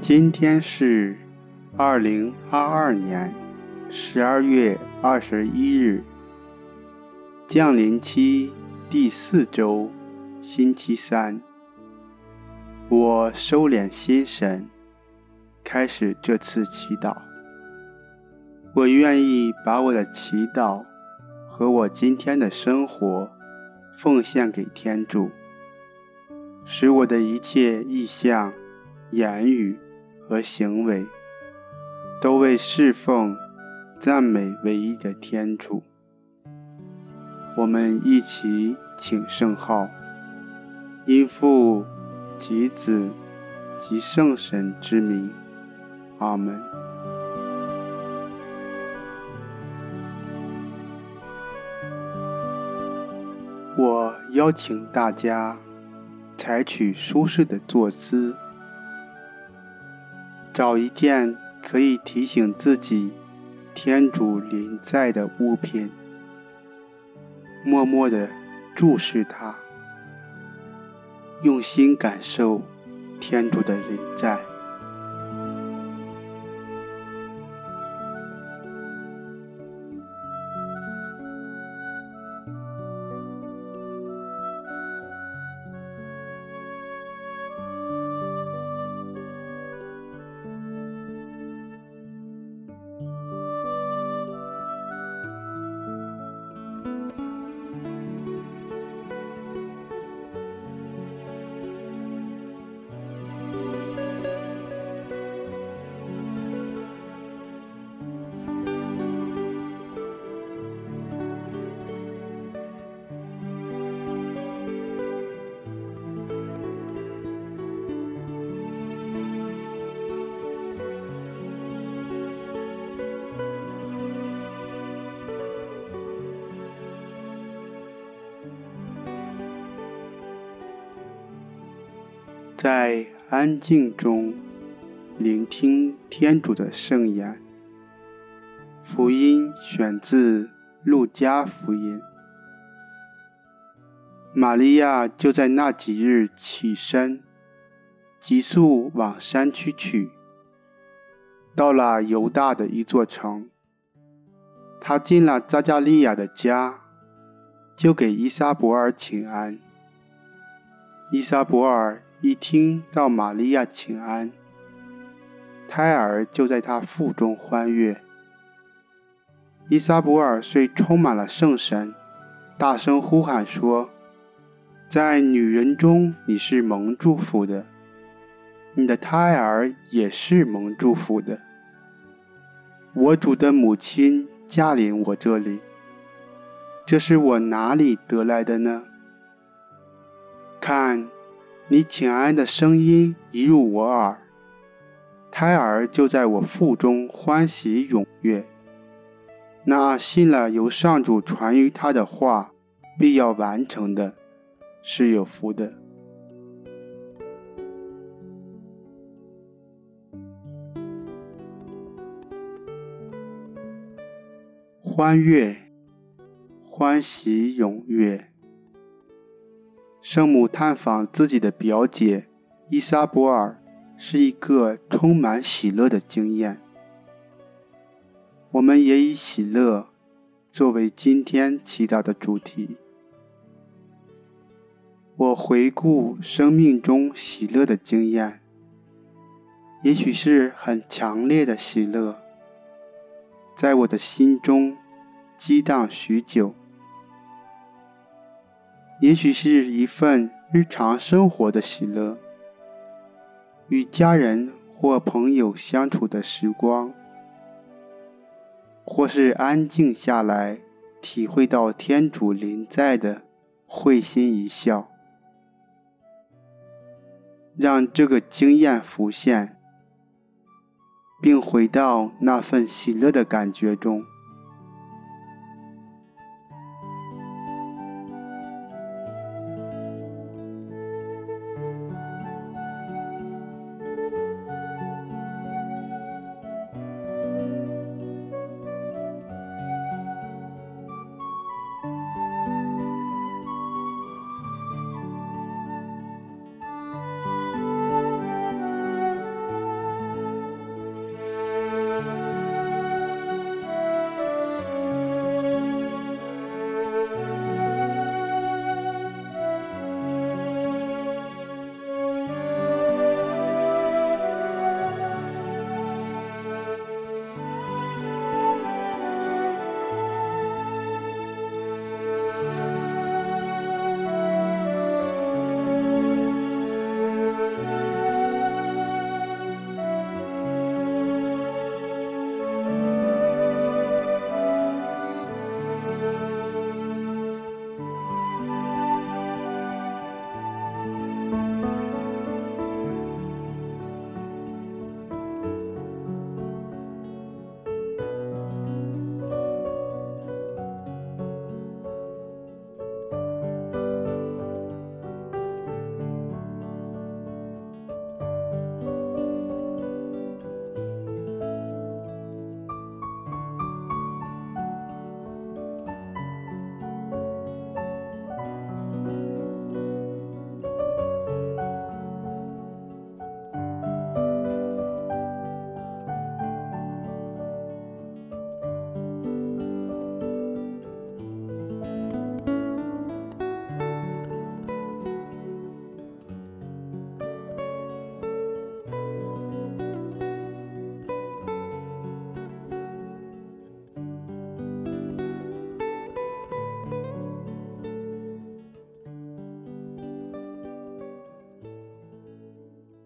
今天是二零二二年十二月二十一日，降临期第四周，星期三。我收敛心神，开始这次祈祷。我愿意把我的祈祷和我今天的生活奉献给天主，使我的一切意向、言语和行为都为侍奉、赞美唯一的天主。我们一起请圣号，因父及子及圣神之名，阿门。我邀请大家采取舒适的坐姿。找一件可以提醒自己天主临在的物品，默默地注视它，用心感受天主的临在。在安静中聆听天主的圣言。福音选自《路加福音》。玛利亚就在那几日起身，急速往山区去，到了犹大的一座城。她进了扎加利亚的家，就给伊莎伯尔请安。伊莎伯尔。一听到玛利亚请安，胎儿就在她腹中欢悦。伊撒伯尔虽充满了圣神，大声呼喊说：“在女人中你是蒙祝福的，你的胎儿也是蒙祝福的。我主的母亲驾临我这里，这是我哪里得来的呢？看。”你请安的声音一入我耳，胎儿就在我腹中欢喜踊跃。那信了由上主传于他的话必要完成的，是有福的。欢悦，欢喜踊跃。圣母探访自己的表姐伊莎伯尔，是一个充满喜乐的经验。我们也以喜乐作为今天祈祷的主题。我回顾生命中喜乐的经验，也许是很强烈的喜乐，在我的心中激荡许久。也许是一份日常生活的喜乐，与家人或朋友相处的时光，或是安静下来体会到天主临在的会心一笑，让这个经验浮现，并回到那份喜乐的感觉中。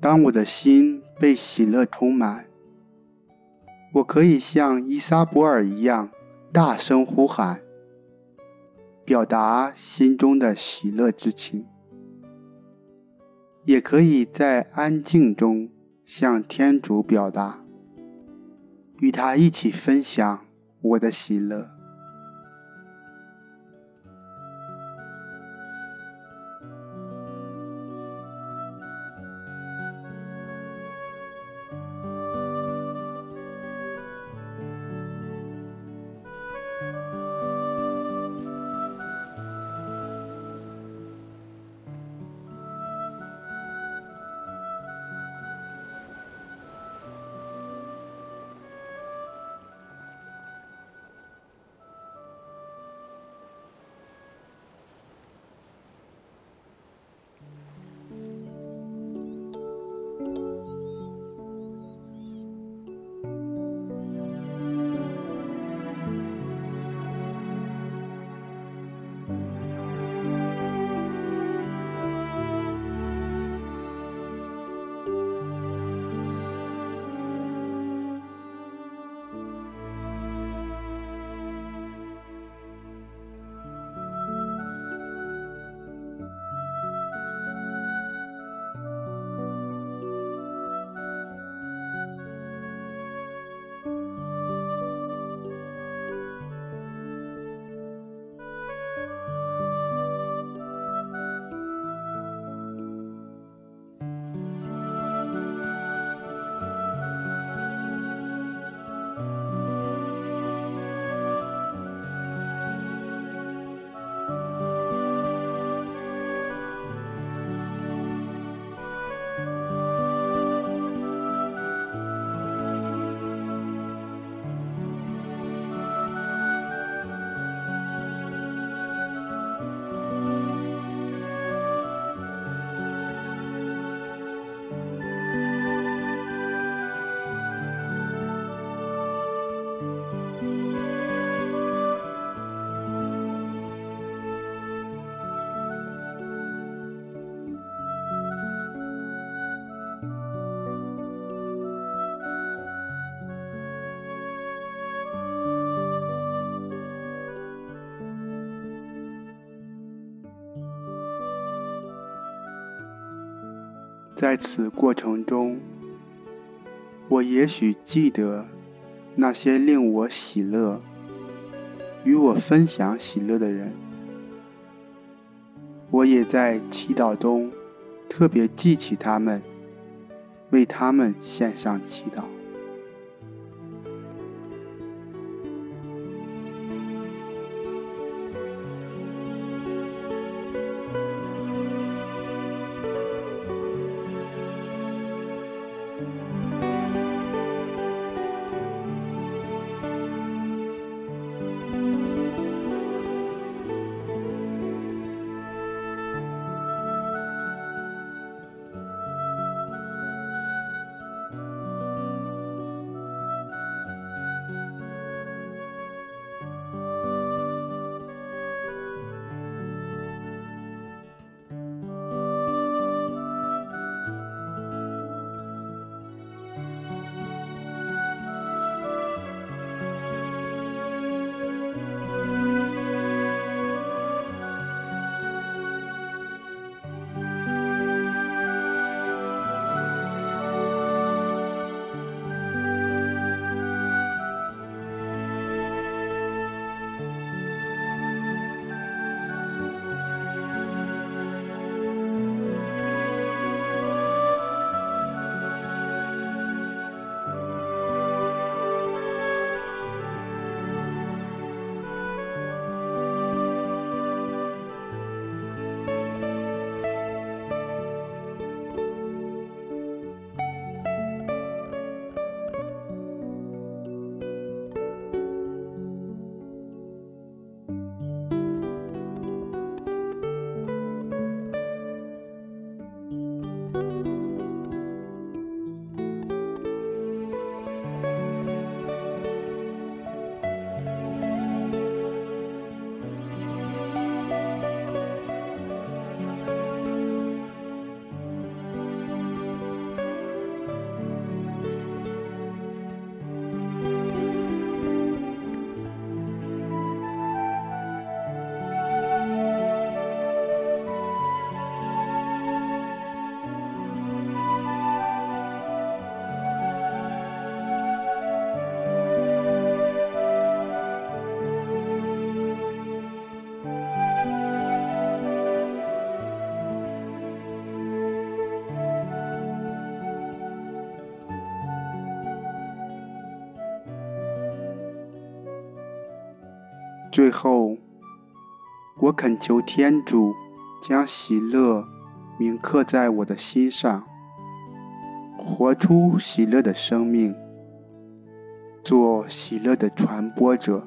当我的心被喜乐充满，我可以像伊莎伯尔一样大声呼喊，表达心中的喜乐之情；也可以在安静中向天主表达，与他一起分享我的喜乐。在此过程中，我也许记得那些令我喜乐、与我分享喜乐的人。我也在祈祷中特别记起他们，为他们献上祈祷。最后，我恳求天主将喜乐铭刻在我的心上，活出喜乐的生命，做喜乐的传播者。